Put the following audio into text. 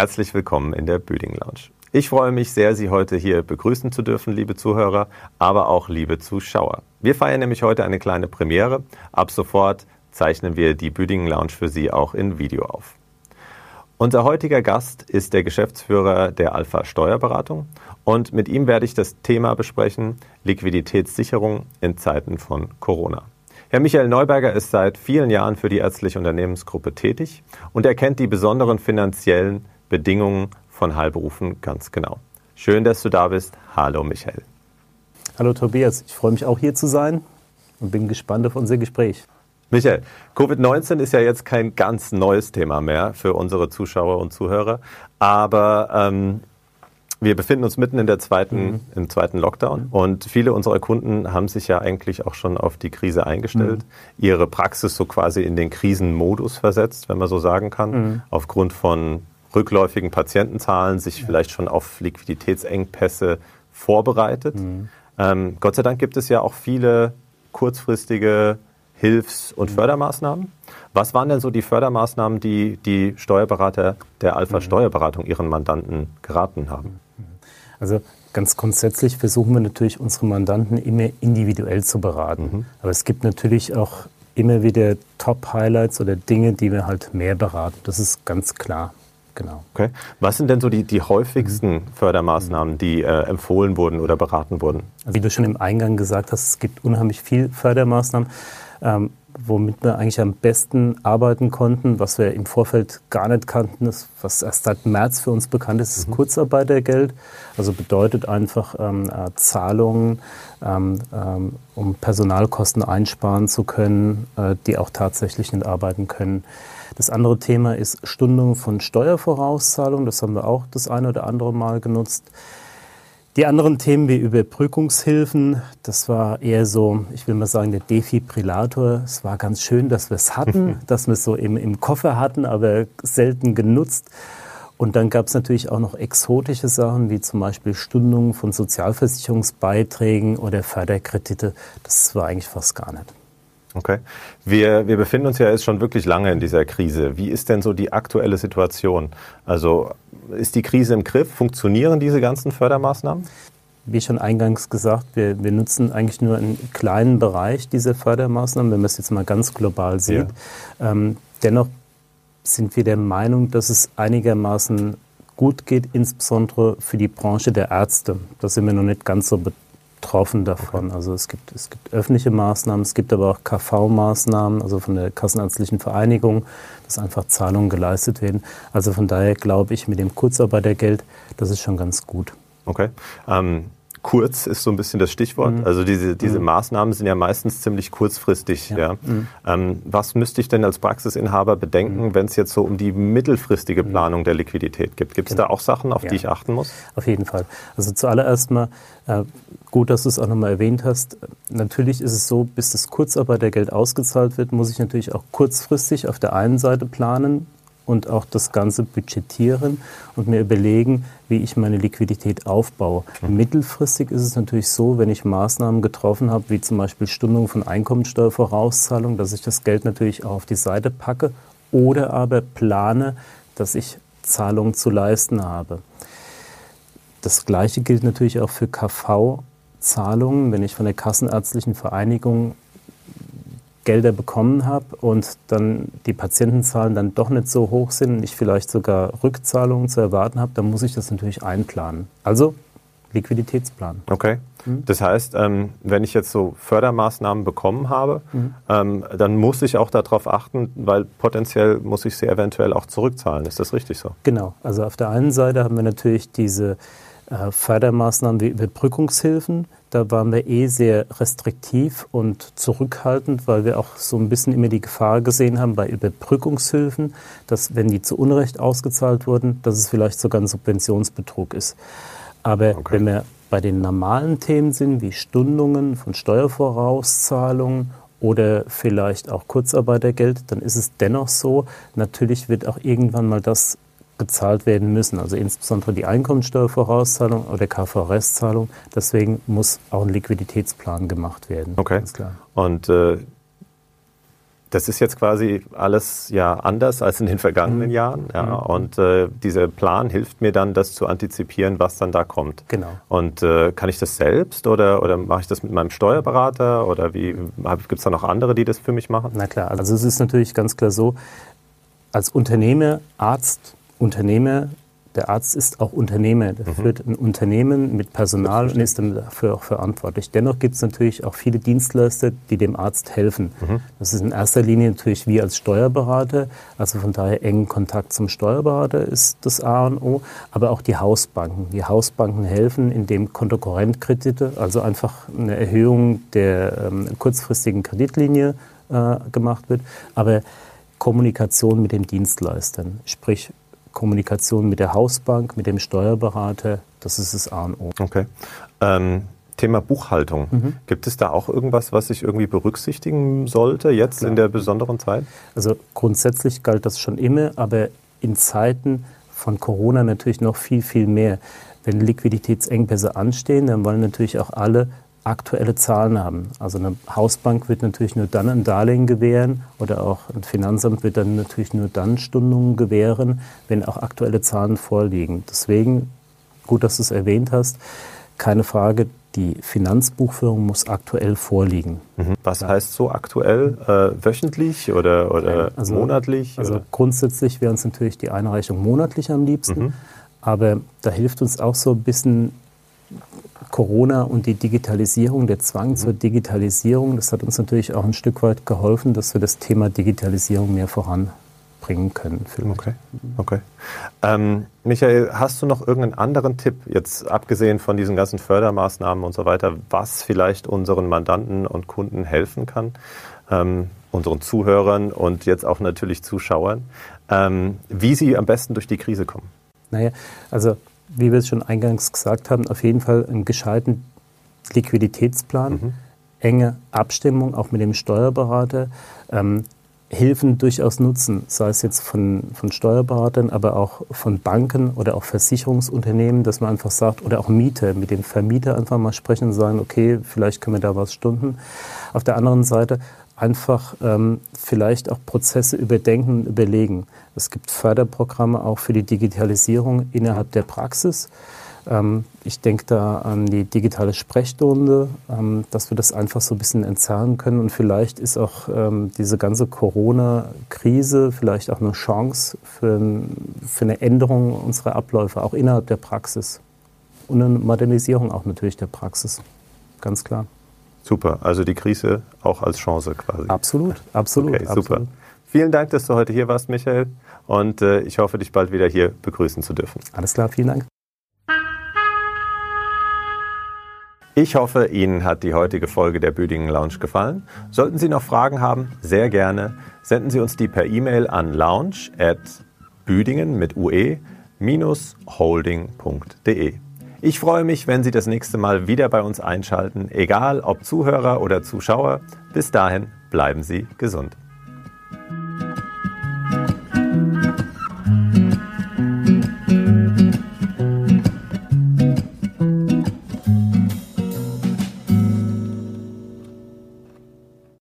Herzlich willkommen in der Büding Lounge. Ich freue mich sehr, Sie heute hier begrüßen zu dürfen, liebe Zuhörer, aber auch liebe Zuschauer. Wir feiern nämlich heute eine kleine Premiere. Ab sofort zeichnen wir die Büdingen Lounge für Sie auch in Video auf. Unser heutiger Gast ist der Geschäftsführer der Alpha Steuerberatung und mit ihm werde ich das Thema besprechen, Liquiditätssicherung in Zeiten von Corona. Herr Michael Neuberger ist seit vielen Jahren für die ärztliche Unternehmensgruppe tätig und er kennt die besonderen finanziellen Bedingungen von Heilberufen ganz genau. Schön, dass du da bist. Hallo Michael. Hallo Tobias, ich freue mich auch hier zu sein und bin gespannt auf unser Gespräch. Michael, Covid-19 ist ja jetzt kein ganz neues Thema mehr für unsere Zuschauer und Zuhörer, aber ähm, wir befinden uns mitten in der zweiten, mhm. im zweiten Lockdown und viele unserer Kunden haben sich ja eigentlich auch schon auf die Krise eingestellt, mhm. ihre Praxis so quasi in den Krisenmodus versetzt, wenn man so sagen kann, mhm. aufgrund von rückläufigen Patientenzahlen, sich vielleicht schon auf Liquiditätsengpässe vorbereitet. Mhm. Ähm, Gott sei Dank gibt es ja auch viele kurzfristige Hilfs- und mhm. Fördermaßnahmen. Was waren denn so die Fördermaßnahmen, die die Steuerberater der Alpha mhm. Steuerberatung ihren Mandanten geraten haben? Mhm. Also ganz grundsätzlich versuchen wir natürlich unsere Mandanten immer individuell zu beraten. Mhm. Aber es gibt natürlich auch immer wieder Top-Highlights oder Dinge, die wir halt mehr beraten. Das ist ganz klar. Genau. Okay. Was sind denn so die, die häufigsten. Fördermaßnahmen, die äh, empfohlen wurden oder beraten wurden? Also wie du schon im Eingang gesagt hast, es gibt unheimlich viel Fördermaßnahmen ähm, womit wir eigentlich am besten arbeiten konnten, was wir im Vorfeld gar nicht kannten, ist, was erst seit März für uns bekannt ist, ist mhm. Kurzarbeitergeld. Also bedeutet einfach ähm, äh, Zahlungen, ähm, ähm, um Personalkosten einsparen zu können, äh, die auch tatsächlich nicht arbeiten können. Das andere Thema ist Stundung von Steuervorauszahlung. Das haben wir auch das eine oder andere Mal genutzt. Die anderen Themen wie Überbrückungshilfen, das war eher so, ich will mal sagen, der Defibrillator. Es war ganz schön, dass wir es hatten, dass wir es so im, im Koffer hatten, aber selten genutzt. Und dann gab es natürlich auch noch exotische Sachen, wie zum Beispiel Stundungen von Sozialversicherungsbeiträgen oder Förderkredite. Das war eigentlich fast gar nicht. Okay. Wir, wir befinden uns ja jetzt schon wirklich lange in dieser Krise. Wie ist denn so die aktuelle Situation? Also ist die Krise im Griff? Funktionieren diese ganzen Fördermaßnahmen? Wie schon eingangs gesagt, wir, wir nutzen eigentlich nur einen kleinen Bereich dieser Fördermaßnahmen, wenn man es jetzt mal ganz global sieht. Ja. Ähm, dennoch sind wir der Meinung, dass es einigermaßen gut geht, insbesondere für die Branche der Ärzte. Da sind wir noch nicht ganz so betroffen davon. Okay. Also es gibt, es gibt öffentliche Maßnahmen, es gibt aber auch KV-Maßnahmen, also von der Kassenärztlichen Vereinigung, dass einfach Zahlungen geleistet werden. Also von daher glaube ich, mit dem Kurzarbeitergeld, das ist schon ganz gut. Okay. Ähm, kurz ist so ein bisschen das Stichwort. Mhm. Also diese, diese mhm. Maßnahmen sind ja meistens ziemlich kurzfristig. Ja. ja. Mhm. Ähm, was müsste ich denn als Praxisinhaber bedenken, mhm. wenn es jetzt so um die mittelfristige mhm. Planung der Liquidität geht? Gibt es genau. da auch Sachen, auf ja. die ich achten muss? Auf jeden Fall. Also zuallererst mal, äh, gut, dass du es auch nochmal erwähnt hast. Natürlich ist es so, bis das Kurzarbeitergeld ausgezahlt wird, muss ich natürlich auch kurzfristig auf der einen Seite planen, und auch das Ganze budgetieren und mir überlegen, wie ich meine Liquidität aufbaue. Mhm. Mittelfristig ist es natürlich so, wenn ich Maßnahmen getroffen habe, wie zum Beispiel Stundung von Einkommensteuervorauszahlung, dass ich das Geld natürlich auch auf die Seite packe oder aber plane, dass ich Zahlungen zu leisten habe. Das Gleiche gilt natürlich auch für KV-Zahlungen. Wenn ich von der Kassenärztlichen Vereinigung Gelder bekommen habe und dann die Patientenzahlen dann doch nicht so hoch sind und ich vielleicht sogar Rückzahlungen zu erwarten habe, dann muss ich das natürlich einplanen. Also Liquiditätsplan. Okay. Mhm. Das heißt, ähm, wenn ich jetzt so Fördermaßnahmen bekommen habe, mhm. ähm, dann muss ich auch darauf achten, weil potenziell muss ich sie eventuell auch zurückzahlen. Ist das richtig so? Genau. Also auf der einen Seite haben wir natürlich diese äh, Fördermaßnahmen wie Überbrückungshilfen. Da waren wir eh sehr restriktiv und zurückhaltend, weil wir auch so ein bisschen immer die Gefahr gesehen haben bei Überbrückungshilfen, dass wenn die zu Unrecht ausgezahlt wurden, dass es vielleicht sogar ein Subventionsbetrug ist. Aber okay. wenn wir bei den normalen Themen sind, wie Stundungen von Steuervorauszahlungen oder vielleicht auch Kurzarbeitergeld, dann ist es dennoch so, natürlich wird auch irgendwann mal das gezahlt werden müssen, also insbesondere die Einkommensteuervorauszahlung oder KVRS-Zahlung. Deswegen muss auch ein Liquiditätsplan gemacht werden. Okay. Und äh, das ist jetzt quasi alles ja anders als in den vergangenen mhm. Jahren. Ja, mhm. Und äh, dieser Plan hilft mir dann, das zu antizipieren, was dann da kommt. Genau. Und äh, kann ich das selbst oder, oder mache ich das mit meinem Steuerberater oder wie gibt es da noch andere, die das für mich machen? Na klar, also es ist natürlich ganz klar so, als Unternehmer, Arzt, Unternehmer der Arzt ist auch Unternehmer, der mhm. führt ein Unternehmen mit Personal und ist dann dafür auch verantwortlich. Dennoch gibt es natürlich auch viele Dienstleister, die dem Arzt helfen. Mhm. Das ist in erster Linie natürlich wir als Steuerberater, also von daher engen Kontakt zum Steuerberater ist das A und O, aber auch die Hausbanken. Die Hausbanken helfen, indem Kontokorrentkredite, also einfach eine Erhöhung der ähm, kurzfristigen Kreditlinie äh, gemacht wird, aber Kommunikation mit den Dienstleistern, sprich Kommunikation mit der Hausbank, mit dem Steuerberater, das ist das A und O. Okay. Ähm, Thema Buchhaltung. Mhm. Gibt es da auch irgendwas, was ich irgendwie berücksichtigen sollte, jetzt Klar. in der besonderen Zeit? Also grundsätzlich galt das schon immer, aber in Zeiten von Corona natürlich noch viel, viel mehr. Wenn Liquiditätsengpässe anstehen, dann wollen natürlich auch alle aktuelle Zahlen haben. Also eine Hausbank wird natürlich nur dann ein Darlehen gewähren oder auch ein Finanzamt wird dann natürlich nur dann Stundungen gewähren, wenn auch aktuelle Zahlen vorliegen. Deswegen, gut, dass du es erwähnt hast, keine Frage, die Finanzbuchführung muss aktuell vorliegen. Mhm. Was heißt so aktuell? Äh, wöchentlich oder, oder also, monatlich? Also oder? grundsätzlich wäre uns natürlich die Einreichung monatlich am liebsten. Mhm. Aber da hilft uns auch so ein bisschen Corona und die Digitalisierung, der Zwang mhm. zur Digitalisierung, das hat uns natürlich auch ein Stück weit geholfen, dass wir das Thema Digitalisierung mehr voranbringen können. Okay. okay. Ähm, Michael, hast du noch irgendeinen anderen Tipp, jetzt abgesehen von diesen ganzen Fördermaßnahmen und so weiter, was vielleicht unseren Mandanten und Kunden helfen kann, ähm, unseren Zuhörern und jetzt auch natürlich Zuschauern, ähm, wie sie am besten durch die Krise kommen? Naja, also wie wir es schon eingangs gesagt haben, auf jeden Fall einen gescheiten Liquiditätsplan, mhm. enge Abstimmung auch mit dem Steuerberater, ähm, Hilfen durchaus nutzen, sei es jetzt von, von Steuerberatern, aber auch von Banken oder auch Versicherungsunternehmen, dass man einfach sagt, oder auch Mieter, mit dem Vermieter einfach mal sprechen und sagen, okay, vielleicht können wir da was stunden. Auf der anderen Seite einfach ähm, vielleicht auch Prozesse überdenken und überlegen. Es gibt Förderprogramme auch für die Digitalisierung innerhalb der Praxis. Ähm, ich denke da an die digitale Sprechstunde, ähm, dass wir das einfach so ein bisschen entzerren können. Und vielleicht ist auch ähm, diese ganze Corona-Krise vielleicht auch eine Chance für, für eine Änderung unserer Abläufe, auch innerhalb der Praxis. Und eine Modernisierung auch natürlich der Praxis, ganz klar. Super, also die Krise auch als Chance quasi. Absolut, absolut. Okay, super. Absolut. Vielen Dank, dass du heute hier warst, Michael. Und äh, ich hoffe, dich bald wieder hier begrüßen zu dürfen. Alles klar, vielen Dank. Ich hoffe, Ihnen hat die heutige Folge der Büdingen Lounge gefallen. Sollten Sie noch Fragen haben, sehr gerne. Senden Sie uns die per E-Mail an lounge@büdingen mit ue-holding.de. Ich freue mich, wenn Sie das nächste Mal wieder bei uns einschalten, egal ob Zuhörer oder Zuschauer. Bis dahin bleiben Sie gesund.